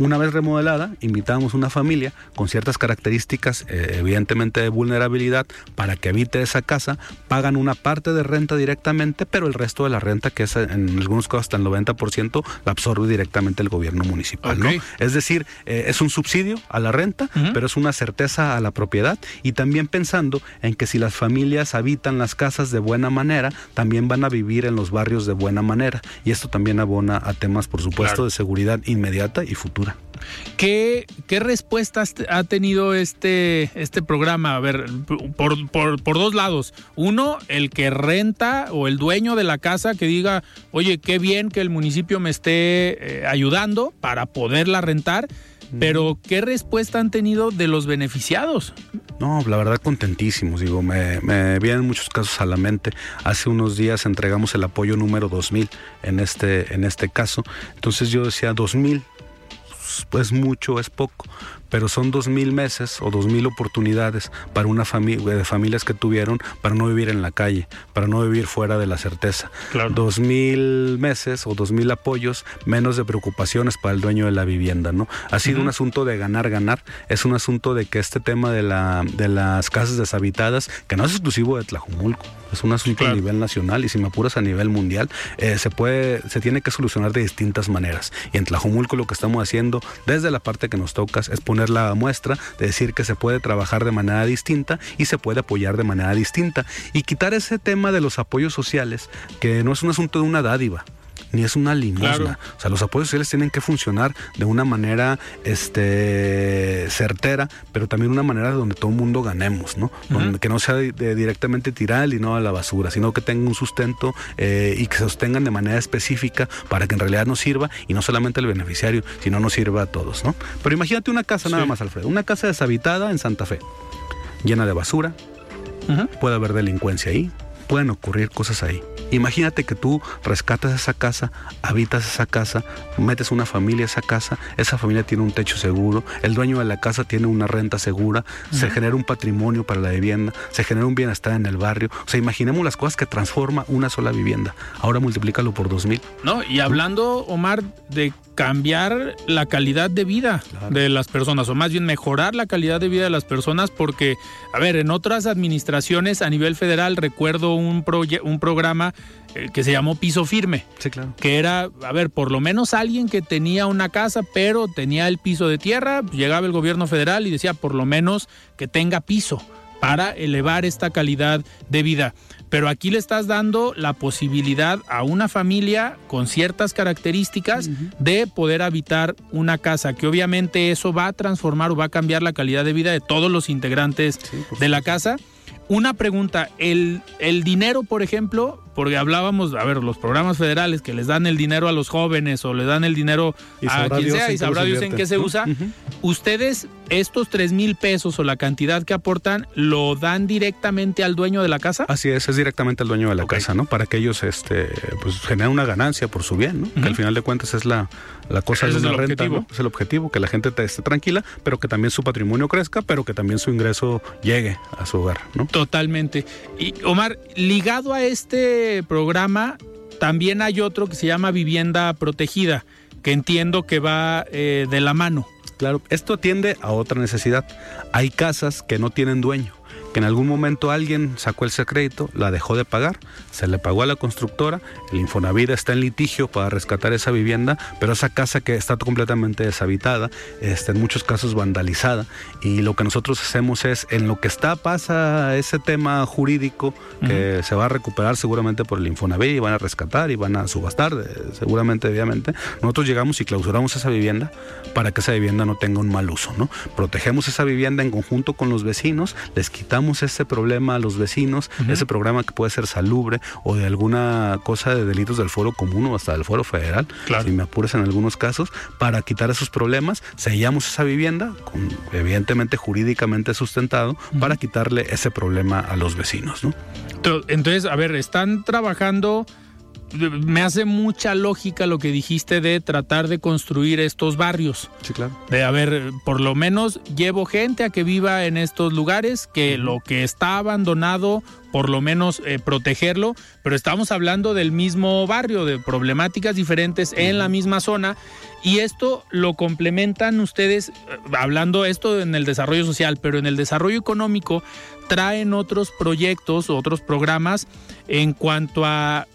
D: una vez remodelada, invitábamos una familia con ciertas características, eh, evidentemente de vulnerabilidad, para que habite esa casa, pagan una parte de renta directamente, pero el resto de la renta, que es en algunos casos hasta el 90%, la absorbe directamente el gobierno municipal. ¿no? Es decir, eh, es un subsidio a la renta, pero es una certeza a la propiedad y también pensando en que si las familias habitan las casas de buena manera, también van a vivir en los barrios de buena manera. Y esto también abona a temas, por supuesto, de seguridad inmediata y futura.
A: ¿Qué, ¿Qué, respuestas ha tenido este, este programa? A ver, por, por, dos lados. Uno, el que renta o el dueño de la casa que diga, oye, qué bien que el municipio me esté eh, ayudando para poderla rentar. Pero, ¿qué respuesta han tenido de los beneficiados?
D: No, la verdad contentísimos, digo, me, me, vienen muchos casos a la mente. Hace unos días entregamos el apoyo número 2000 en este, en este caso. Entonces yo decía, 2000 es mucho, es poco, pero son dos mil meses o dos mil oportunidades para una familia de familias que tuvieron para no vivir en la calle, para no vivir fuera de la certeza. Dos mil meses o dos mil apoyos, menos de preocupaciones para el dueño de la vivienda, ¿no? Ha sido un asunto de ganar, ganar. Es un asunto de que este tema de la de las casas deshabitadas, que no es exclusivo de Tlajumulco, es un asunto a nivel nacional y si me apuras a nivel mundial, eh, se puede, se tiene que solucionar de distintas maneras. Y en Tlajumulco lo que estamos haciendo desde la parte que nos tocas es poner la muestra de decir que se puede trabajar de manera distinta y se puede apoyar de manera distinta. Y quitar ese tema de los apoyos sociales, que no es un asunto de una dádiva ni es una limosna. O sea, los apoyos sociales tienen que funcionar de una manera este, certera, pero también una manera donde todo el mundo ganemos, ¿no? que no sea directamente tirar el dinero a la basura, sino que tenga un sustento eh, y que se sostengan de manera específica para que en realidad nos sirva y no solamente al beneficiario, sino nos sirva a todos, ¿no? Pero imagínate una casa nada más, Alfredo, una casa deshabitada en Santa Fe, llena de basura, puede haber delincuencia ahí, pueden ocurrir cosas ahí. Imagínate que tú rescatas esa casa, habitas esa casa, metes una familia a esa casa, esa familia tiene un techo seguro, el dueño de la casa tiene una renta segura, se genera un patrimonio para la vivienda, se genera un bienestar en el barrio. O sea, imaginemos las cosas que transforma una sola vivienda. Ahora multiplícalo por dos mil.
A: No, y hablando, Omar, de cambiar la calidad de vida de las personas, o más bien mejorar la calidad de vida de las personas, porque, a ver, en otras administraciones a nivel federal recuerdo un, un programa eh, que se llamó Piso Firme.
D: Sí, claro.
A: Que era, a ver, por lo menos alguien que tenía una casa, pero tenía el piso de tierra, llegaba el gobierno federal y decía, por lo menos que tenga piso para elevar esta calidad de vida. Pero aquí le estás dando la posibilidad a una familia con ciertas características de poder habitar una casa, que obviamente eso va a transformar o va a cambiar la calidad de vida de todos los integrantes de la casa. Una pregunta, el, el dinero, por ejemplo, porque hablábamos, a ver, los programas federales que les dan el dinero a los jóvenes o le dan el dinero a quien sea y sabrá Dios en qué se usa. ¿Ustedes estos tres mil pesos o la cantidad que aportan lo dan directamente al dueño de la casa?
D: Así es, es directamente al dueño de la casa, ¿no? Para que ellos este, pues, generen una ganancia por su bien, ¿no? Que al final de cuentas es la, la cosa de una renta, ¿no? Es el objetivo, que la gente esté tranquila, pero que también su patrimonio crezca, pero que también su ingreso llegue a su hogar, ¿no?
A: Totalmente. Y Omar, ligado a este programa también hay otro que se llama vivienda protegida, que entiendo que va eh, de la mano.
D: Claro, esto atiende a otra necesidad. Hay casas que no tienen dueño que en algún momento alguien sacó ese crédito, la dejó de pagar, se le pagó a la constructora, el Infonavida está en litigio para rescatar esa vivienda, pero esa casa que está completamente deshabitada, está en muchos casos vandalizada, y lo que nosotros hacemos es, en lo que está pasa ese tema jurídico, que se va a recuperar seguramente por el Infonavida y van a rescatar y van a subastar, eh, seguramente, obviamente, nosotros llegamos y clausuramos esa vivienda para que esa vivienda no tenga un mal uso, ¿no? Protegemos esa vivienda en conjunto con los vecinos, les quitamos ese problema a los vecinos, ese programa que puede ser salubre o de alguna cosa de delitos del foro común o hasta del foro federal, si me apuras en algunos casos, para quitar esos problemas, sellamos esa vivienda, con, evidentemente jurídicamente sustentado, para quitarle ese problema a los vecinos. ¿no?
A: Entonces, a ver, están trabajando me hace mucha lógica lo que dijiste de tratar de construir estos barrios.
D: Sí, claro.
A: De, a ver, por lo menos llevo gente a que viva en estos lugares, que lo que está abandonado, por lo menos eh, protegerlo, pero estamos hablando del mismo barrio, de problemáticas diferentes en la misma zona. Y esto lo complementan ustedes, eh, hablando esto en el desarrollo social, pero en el desarrollo económico traen otros proyectos, otros programas en cuanto a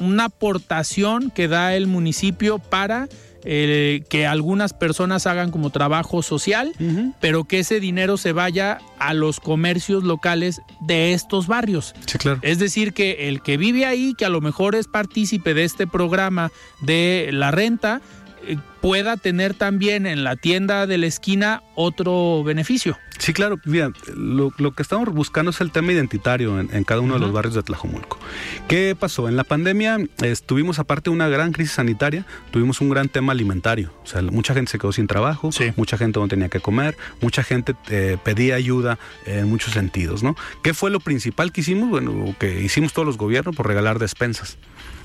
A: una aportación que da el municipio para eh, que algunas personas hagan como trabajo social, pero que ese dinero se vaya a los comercios locales de estos barrios.
D: Sí, claro.
A: Es decir, que el que vive ahí, que a lo mejor es partícipe de este programa de la renta, eh, pueda tener también en la tienda de la esquina otro beneficio.
D: Sí, claro. Mira, lo, que estamos buscando es el tema identitario en, cada uno de los barrios de Tlajomulco. ¿Qué pasó? En la pandemia estuvimos, aparte de una gran crisis sanitaria, tuvimos un gran tema alimentario. O sea, mucha gente se quedó sin trabajo, mucha gente no tenía que comer, mucha gente eh, pedía ayuda en muchos sentidos, ¿no? ¿Qué fue lo principal que hicimos? Bueno, que hicimos todos los gobiernos por regalar despensas.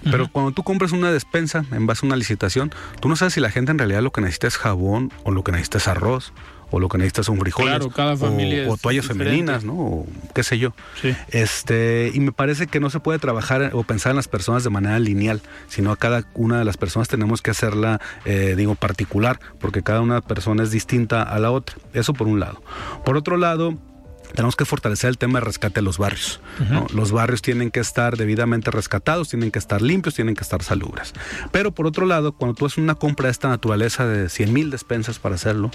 D: Pero cuando tú compras una despensa en base a una licitación, tú no sabes si la gente en realidad lo que necesita es jabón o lo que necesita es arroz o lo que necesitas son frijoles.
A: Claro, cada familia
D: o, toallas femeninas, ¿no? O qué sé yo.
A: Sí.
D: Este, y me parece que no se puede trabajar o pensar en las personas de manera lineal, sino a cada una de las personas tenemos que hacerla, eh, digo, particular, porque cada una persona es distinta a la otra. Eso por un lado. Por otro lado, tenemos que fortalecer el tema de rescate de los barrios. Los barrios tienen que estar debidamente rescatados, tienen que estar limpios, tienen que estar salubres. Pero por otro lado, cuando tú haces una compra de esta naturaleza de 100 mil despensas para hacerlo,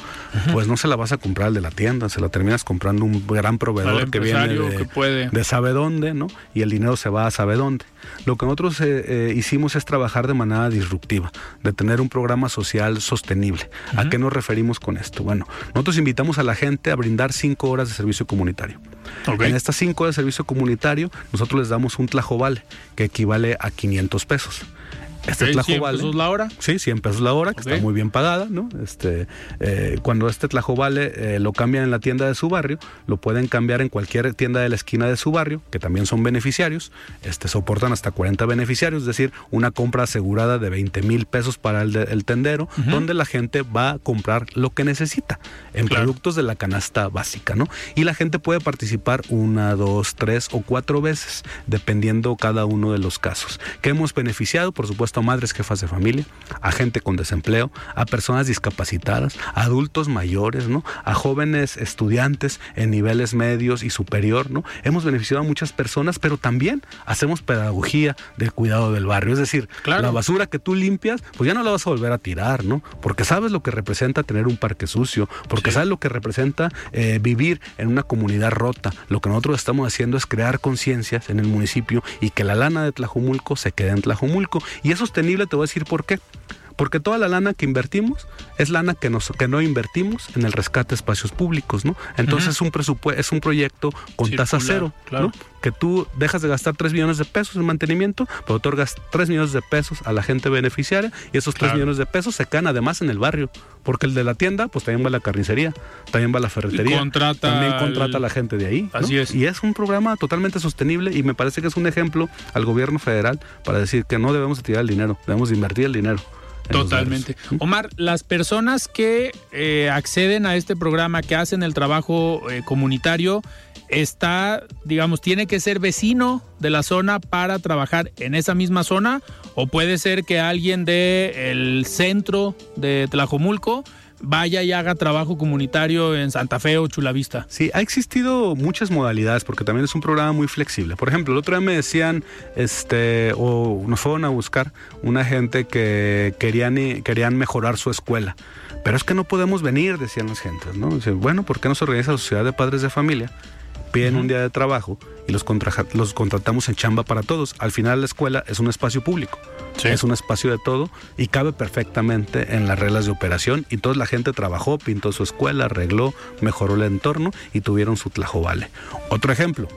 D: pues no se la vas a comprar al de la tienda, se la terminas comprando un gran proveedor que viene de,
A: que puede.
D: de sabe dónde, ¿no? Y el dinero se va a sabe dónde. Lo que nosotros eh, eh, hicimos es trabajar de manera disruptiva, de tener un programa social sostenible. ¿A qué nos referimos con esto? Bueno, nosotros invitamos a la gente a brindar cinco horas de servicio comunitario. En estas cinco horas de servicio comunitario, nosotros les damos un tlajovale, que equivale a 500 pesos.
A: Este tlajovale. ¿100 pesos la hora?
D: Sí, 100 pesos la hora, que está muy bien pagada, ¿no? Este, eh, cuando este tlajovale eh, lo cambian en la tienda de su barrio, lo pueden cambiar en cualquier tienda de la esquina de su barrio, que también son beneficiarios, este, soportan hasta 40 beneficiarios, es decir, una compra asegurada de 20 mil pesos para el, tendero, donde la gente va a comprar lo que necesita en productos de la canasta básica, ¿no? Y la gente puede participar una, dos, tres o cuatro veces, dependiendo cada uno de los casos. que hemos beneficiado? Por supuesto, a madres jefas de familia, a gente con desempleo, a personas discapacitadas, a adultos mayores, ¿no? A jóvenes estudiantes en niveles medios y superior, ¿no? Hemos beneficiado a muchas personas, pero también hacemos pedagogía del cuidado del barrio. Es decir, la basura que tú limpias, pues ya no la vas a volver a tirar, ¿no? Porque sabes lo que representa tener un parque sucio, porque sabes lo que representa eh, vivir en una comunidad rota. Lo que nosotros estamos haciendo es crear conciencias en el municipio y que la lana de Tlajumulco se quede en Tlajumulco. Y eso sostenible, te voy a decir por qué. Porque toda la lana que invertimos es lana que, nos, que no invertimos en el rescate de espacios públicos, ¿no? Entonces es un presupuesto, es un proyecto con tasa cero, ¿no? Que tú dejas de gastar 3 millones de pesos en mantenimiento, pero otorgas 3 millones de pesos a la gente beneficiaria y esos 3 millones de pesos se caen además en el barrio. Porque el de la tienda, pues también va a la carnicería, también va a la ferretería. también contrata a la gente de ahí.
A: Así es.
D: Y es un programa totalmente sostenible y me parece que es un ejemplo al gobierno federal para decir que no debemos tirar el dinero, debemos invertir el dinero.
A: Totalmente. Omar, las personas que eh, acceden a este programa, que hacen el trabajo eh, comunitario, está, digamos, tiene que ser vecino de la zona para trabajar en esa misma zona, o puede ser que alguien del centro de Tlajomulco vaya y haga trabajo comunitario en Santa Fe o Chulavista.
D: Sí, ha existido muchas modalidades porque también es un programa muy flexible. Por ejemplo, el otro día me decían, este, o nos fueron a buscar una gente que querían, querían mejorar su escuela. Pero es que no podemos venir, decían las gentes, ¿no? bueno, ¿por qué no se organiza la sociedad de padres de familia? Piden un día de trabajo y los, los contratamos en chamba para todos. Al final la escuela es un espacio público, es un espacio de todo y cabe perfectamente en las reglas de operación. Y toda la gente trabajó, pintó su escuela, arregló, mejoró el entorno y tuvieron su vale. Otro ejemplo,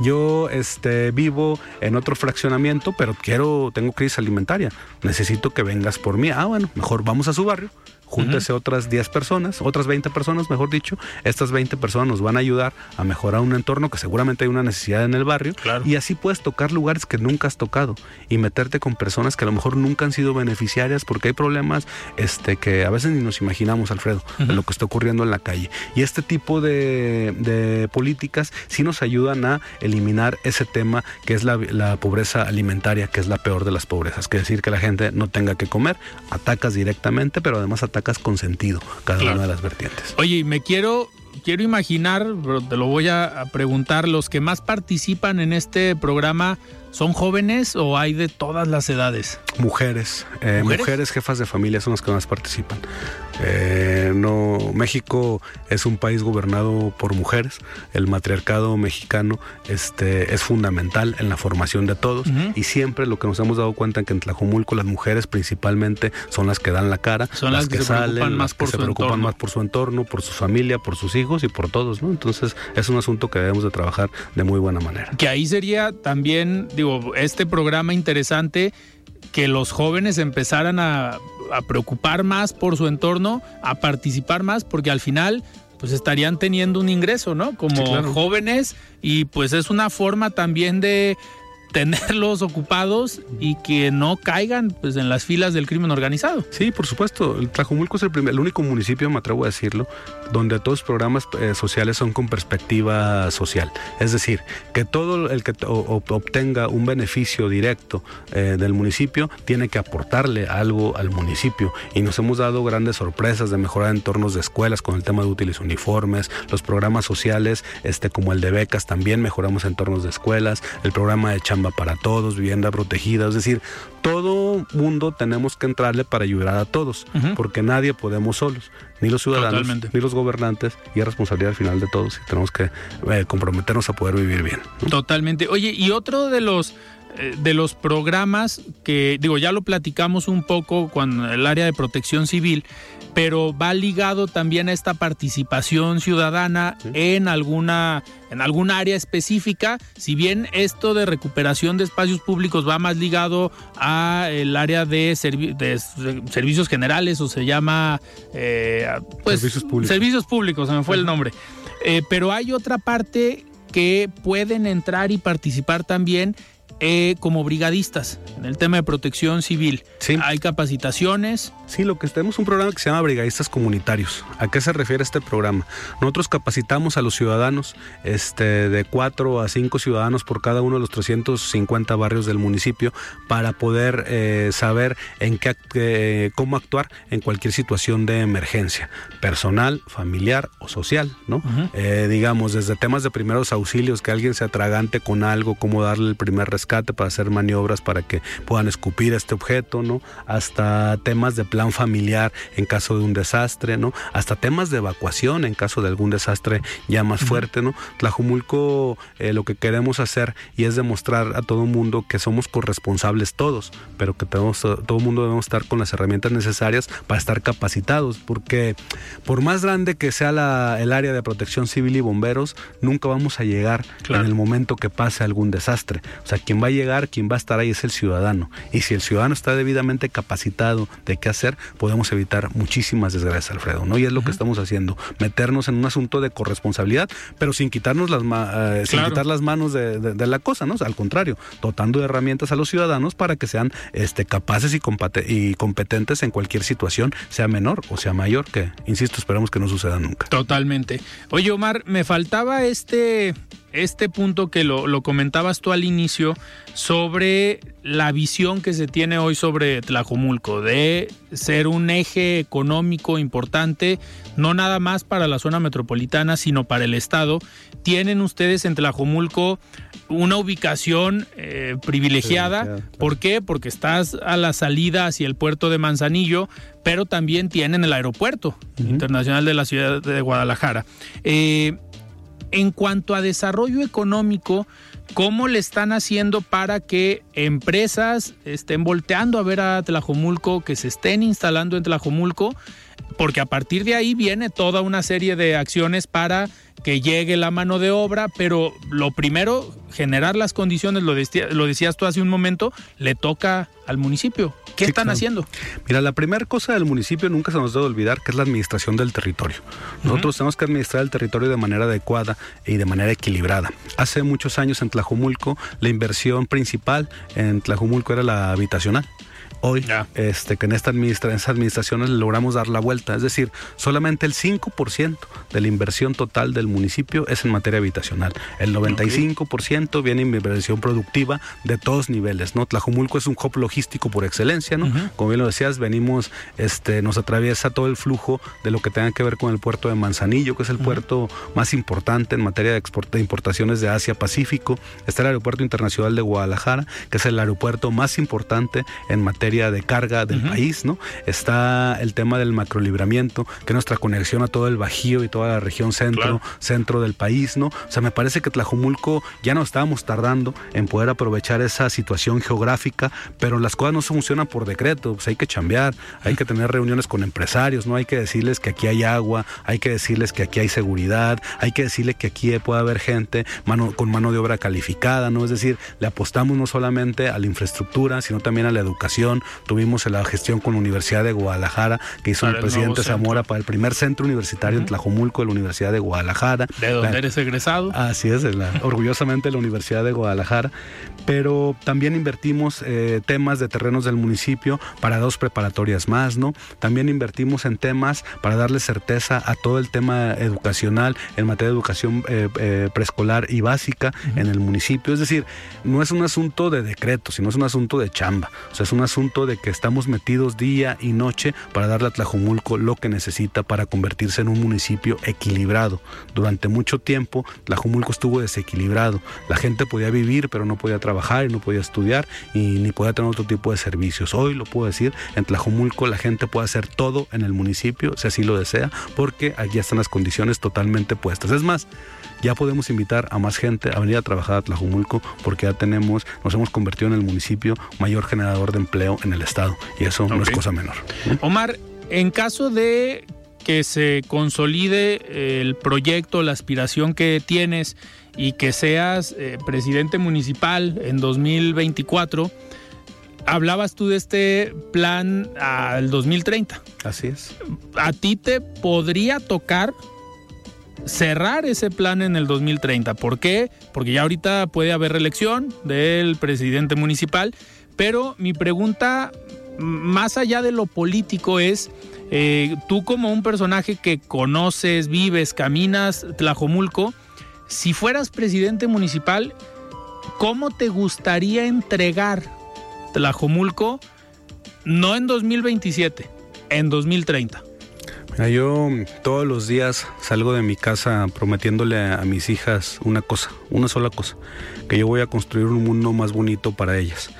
D: yo este, vivo en otro fraccionamiento, pero quiero, tengo crisis alimentaria. Necesito que vengas por mí. Ah, bueno, mejor vamos a su barrio júntese otras 10 personas, otras 20 personas, mejor dicho. Estas 20 personas nos van a ayudar a mejorar un entorno que seguramente hay una necesidad en el barrio. Y así puedes tocar lugares que nunca has tocado y meterte con personas que a lo mejor nunca han sido beneficiarias porque hay problemas este, que a veces ni nos imaginamos, Alfredo, de lo que está ocurriendo en la calle. Y este tipo de, de políticas sí nos ayudan a eliminar ese tema que es la, la pobreza alimentaria, que es la peor de las pobrezas. Que decir que la gente no tenga que comer, atacas directamente, pero además atacas atacas con sentido cada una de las vertientes.
A: Oye, me quiero quiero imaginar, pero te lo voy a preguntar, los que más participan en este programa ¿Son jóvenes o hay de todas las edades?
D: Mujeres, eh, mujeres, jefas de familia son las que más participan. Eh, no, México es un país gobernado por mujeres. El matriarcado mexicano este, es fundamental en la formación de todos y siempre lo que nos hemos dado cuenta es que en Tlajomulco las mujeres principalmente son las que dan la cara,
A: son las, que, se preocupan, más, por
D: se preocupan más por su entorno, por su familia, por sus hijos y por todos. ¿no? Entonces es un asunto que debemos de trabajar de muy buena manera.
A: Que ahí sería también, digo, este programa interesante que los jóvenes empezaran a, preocupar más por su entorno, a participar más, porque al final pues estarían teniendo un ingreso, ¿no? Como jóvenes y pues es una forma también de tenerlos ocupados y que no caigan pues en las filas del crimen organizado.
D: Sí, por supuesto. El Tlajumulco es el, primer, el único municipio, me atrevo a decirlo, donde todos los programas eh, sociales son con perspectiva social. Es decir, que todo el que obtenga un beneficio directo eh, del municipio tiene que aportarle algo al municipio. Y nos hemos dado grandes sorpresas de mejorar entornos de escuelas con el tema de útiles uniformes, los programas sociales, este, como el de becas, también mejoramos entornos de escuelas, el programa de chamba para todos, vivienda protegida, es decir, todo mundo tenemos que entrarle para ayudar a todos, porque nadie podemos solos, ni los ciudadanos, ni los gobernantes, y es responsabilidad al final de todos y tenemos que eh, comprometernos a poder vivir bien.
A: Totalmente. Oye, y otro de los eh, de los programas que, digo, ya lo platicamos un poco con el área de protección civil, pero va ligado también a esta participación ciudadana en alguna en algún área específica, si bien esto de recuperación de espacios públicos va más ligado a el área de, servicios generales o se llama eh, pues, servicios públicos. Servicios públicos, se me fue el nombre. Eh, pero hay otra parte que pueden entrar y participar también eh, como brigadistas en el tema de protección civil. Sí. Hay capacitaciones.
D: Sí, lo que tenemos un programa que se llama Brigadistas Comunitarios. ¿A qué se refiere este programa? Nosotros capacitamos a los ciudadanos, este, de cuatro a cinco ciudadanos por cada uno de los 350 barrios del municipio para poder eh, saber en qué, eh, cómo actuar en cualquier situación de emergencia, personal, familiar o social, ¿no? digamos, desde temas de primeros auxilios, que alguien se atragante con algo, cómo darle el primer rescate para hacer maniobras para que puedan escupir este objeto, ¿no? Hasta temas de plan familiar en caso de un desastre, ¿no? Hasta temas de evacuación en caso de algún desastre ya más fuerte, ¿no? Tlajumulco eh, lo que queremos hacer y es demostrar a todo el mundo que somos corresponsables todos, pero que tenemos, todo el mundo debemos estar con las herramientas necesarias para estar capacitados, porque por más grande que sea el área de protección civil y bomberos, nunca vamos a llegar en el momento que pase algún desastre. O sea, quien va a llegar, quien va a estar ahí es el ciudadano. Y si el ciudadano está debidamente capacitado de qué hacer, podemos evitar muchísimas desgracias, Alfredo. ¿no? Y es lo que estamos haciendo, meternos en un asunto de corresponsabilidad, pero sin quitarnos las eh, sin quitar las manos de, la cosa, ¿no? al contrario, dotando de herramientas a los ciudadanos para que sean este, capaces y, y competentes en cualquier situación, sea menor o sea mayor, que, insisto, esperamos que no suceda nunca.
A: Totalmente. Oye, Omar, me faltaba este este punto que lo, comentabas tú al inicio sobre la visión que se tiene hoy sobre Tlajomulco, de ser un eje económico importante, no nada más para la zona metropolitana, sino para el Estado. Tienen ustedes en Tlajomulco una ubicación eh, privilegiada. ¿Por qué? Porque estás a la salida hacia el puerto de Manzanillo, pero también tienen el aeropuerto internacional de la ciudad de Guadalajara. Eh, en cuanto a desarrollo económico, ¿cómo le están haciendo para que empresas estén volteando a ver a Tlajomulco, que se estén instalando en Tlajomulco? Porque a partir de ahí viene toda una serie de acciones para que llegue la mano de obra, pero lo primero, generar las condiciones, lo, decías tú hace un momento, le toca al municipio. ¿Qué están haciendo?
D: Mira, la primera cosa del municipio nunca se nos debe olvidar que es la administración del territorio. Nosotros tenemos que administrar el territorio de manera adecuada y de manera equilibrada. Hace muchos años en Tlajumulco, la inversión principal en Tlajumulco era la habitacional hoy este, que en, esta administra en estas administraciones logramos dar la vuelta. Es decir, solamente el 5% de la inversión total del municipio es en materia habitacional. El 95% viene en inversión productiva de todos niveles. ¿no? Tlajumulco es un hub logístico por excelencia. ¿no? Como bien lo decías, venimos, este, nos atraviesa todo el flujo de lo que tenga que ver con el puerto de Manzanillo, que es el puerto más importante en materia de, de importaciones de Asia-Pacífico. Está el Aeropuerto Internacional de Guadalajara, que es el aeropuerto más importante en materia de carga del país, ¿no? Está el tema del macrolibramiento, que es nuestra conexión a todo el Bajío y toda la región centro, centro del país, ¿no? O sea, me parece que Tlajumulco ya no estábamos tardando en poder aprovechar esa situación geográfica, pero las cosas no funcionan por decreto, pues hay que chambear, hay que tener reuniones con empresarios, ¿no? Hay que decirles que aquí hay agua, hay que decirles que aquí hay seguridad, hay que decirles que aquí puede haber gente mano, con mano de obra calificada, ¿no? Es decir, le apostamos no solamente a la infraestructura, sino también a la educación, Tuvimos la gestión con la Universidad de Guadalajara, que hizo el, presidente Zamora para el primer centro universitario en Tlajomulco de la Universidad de Guadalajara.
A: ¿De dónde eres egresado?
D: Así es, orgullosamente de la Universidad de Guadalajara. Pero también invertimos eh, temas de terrenos del municipio para dos preparatorias más, ¿no? También invertimos en temas para darle certeza a todo el tema educacional en materia de educación eh, eh, preescolar y básica en el municipio. Es decir, no es un asunto de decreto, sino es un asunto de chamba. O sea, es un asunto de que estamos metidos día y noche para darle a Tlajomulco lo que necesita para convertirse en un municipio equilibrado. Durante mucho tiempo Tlajomulco estuvo desequilibrado. La gente podía vivir pero no podía trabajar y no podía estudiar y ni podía tener otro tipo de servicios. Hoy lo puedo decir, en Tlajomulco la gente puede hacer todo en el municipio si así lo desea porque allí están las condiciones totalmente puestas. Es más, ya podemos invitar a más gente a venir a trabajar a Tlajumulco porque ya tenemos, nos hemos convertido en el municipio mayor generador de empleo en el estado y eso no es cosa menor.
A: Omar, en caso de que se consolide el proyecto, la aspiración que tienes y que seas eh, presidente municipal en 2024, hablabas tú de este plan al 2030.
D: Así es.
A: ¿A ti te podría tocar cerrar ese plan en el 2030? ¿Por qué? Porque ya ahorita puede haber reelección del presidente municipal, pero mi pregunta, más allá de lo político, es... Eh, tú como un personaje que conoces, vives, caminas Tlajomulco, si fueras presidente municipal, ¿cómo te gustaría entregar Tlajomulco, no en 2027, en 2030.
D: Mira, yo todos los días salgo de mi casa prometiéndole a mis hijas una cosa, una sola cosa, que yo voy a construir un mundo más bonito para ellas,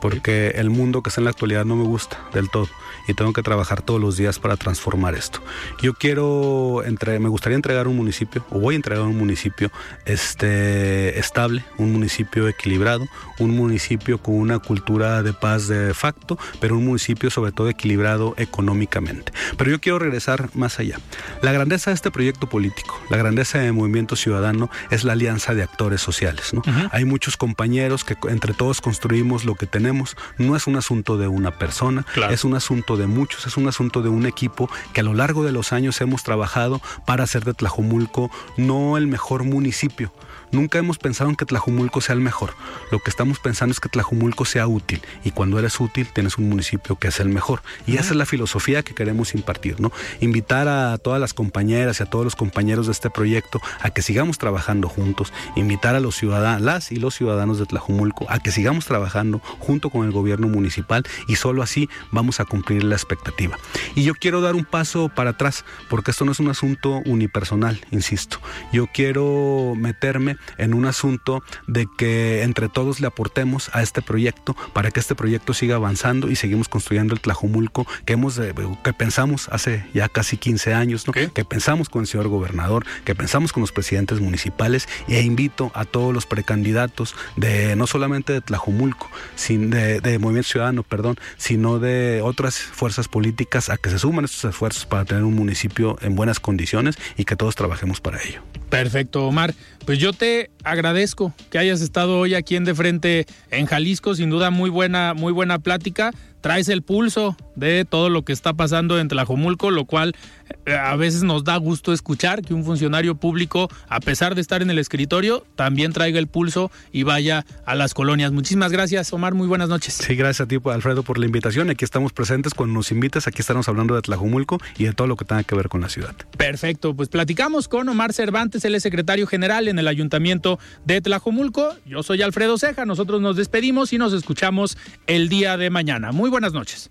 D: porque el mundo que está en la actualidad no me gusta del todo y tengo que trabajar todos los días para transformar esto. Yo quiero, entre, me gustaría entregar un municipio, o voy a entregar un municipio este, estable, un municipio equilibrado, un municipio con una cultura de paz de facto, pero un municipio sobre todo equilibrado económicamente. Pero yo quiero regresar más allá. La grandeza de este proyecto político, la grandeza del movimiento ciudadano es la alianza de actores sociales. ¿no? Hay muchos compañeros que entre todos construimos lo que tenemos. No es un asunto de una persona, es un asunto de muchos, es un asunto de un equipo que a lo largo de los años hemos trabajado para hacer de Tlajomulco no el mejor municipio, Nunca hemos pensado en que Tlajumulco sea el mejor. Lo que estamos pensando es que Tlajumulco sea útil. Y cuando eres útil, tienes un municipio que es el mejor. Y esa es la filosofía que queremos impartir, ¿no? Invitar a todas las compañeras y a todos los compañeros de este proyecto a que sigamos trabajando juntos. Invitar a los ciudadanos, las y los ciudadanos de Tlajumulco a que sigamos trabajando junto con el gobierno municipal y solo así vamos a cumplir la expectativa. Y yo quiero dar un paso para atrás, porque esto no es un asunto unipersonal, insisto. Yo quiero meterme en un asunto de que entre todos le aportemos a este proyecto para que este proyecto siga avanzando y seguimos construyendo el Tlajumulco que hemos que pensamos hace ya casi 15 años, que pensamos con el señor gobernador, que pensamos con los presidentes municipales e invito a todos los precandidatos de no solamente de Tlajumulco, sin de, de Movimiento Ciudadano, perdón, sino de otras fuerzas políticas a que se sumen estos esfuerzos para tener un municipio en buenas condiciones y que todos trabajemos para ello.
A: Perfecto, Omar. Pues yo te agradezco que hayas estado hoy aquí en De Frente en Jalisco. Sin duda, muy buena, muy buena plática traes el pulso de todo lo que está pasando en Tlajomulco, lo cual a veces nos da gusto escuchar que un funcionario público, a pesar de estar en el escritorio, también traiga el pulso y vaya a las colonias. Muchísimas gracias, Omar. Muy buenas noches.
D: Sí, gracias a ti, Alfredo, por la invitación. Aquí estamos presentes cuando nos invitas. Aquí estamos hablando de Tlajomulco y de todo lo que tenga que ver con la ciudad.
A: Perfecto. Pues platicamos con Omar Cervantes, es secretario general en el Ayuntamiento de Tlajomulco. Yo soy Alfredo Ceja. Nosotros nos despedimos y nos escuchamos el día de mañana. Muy buenas noches.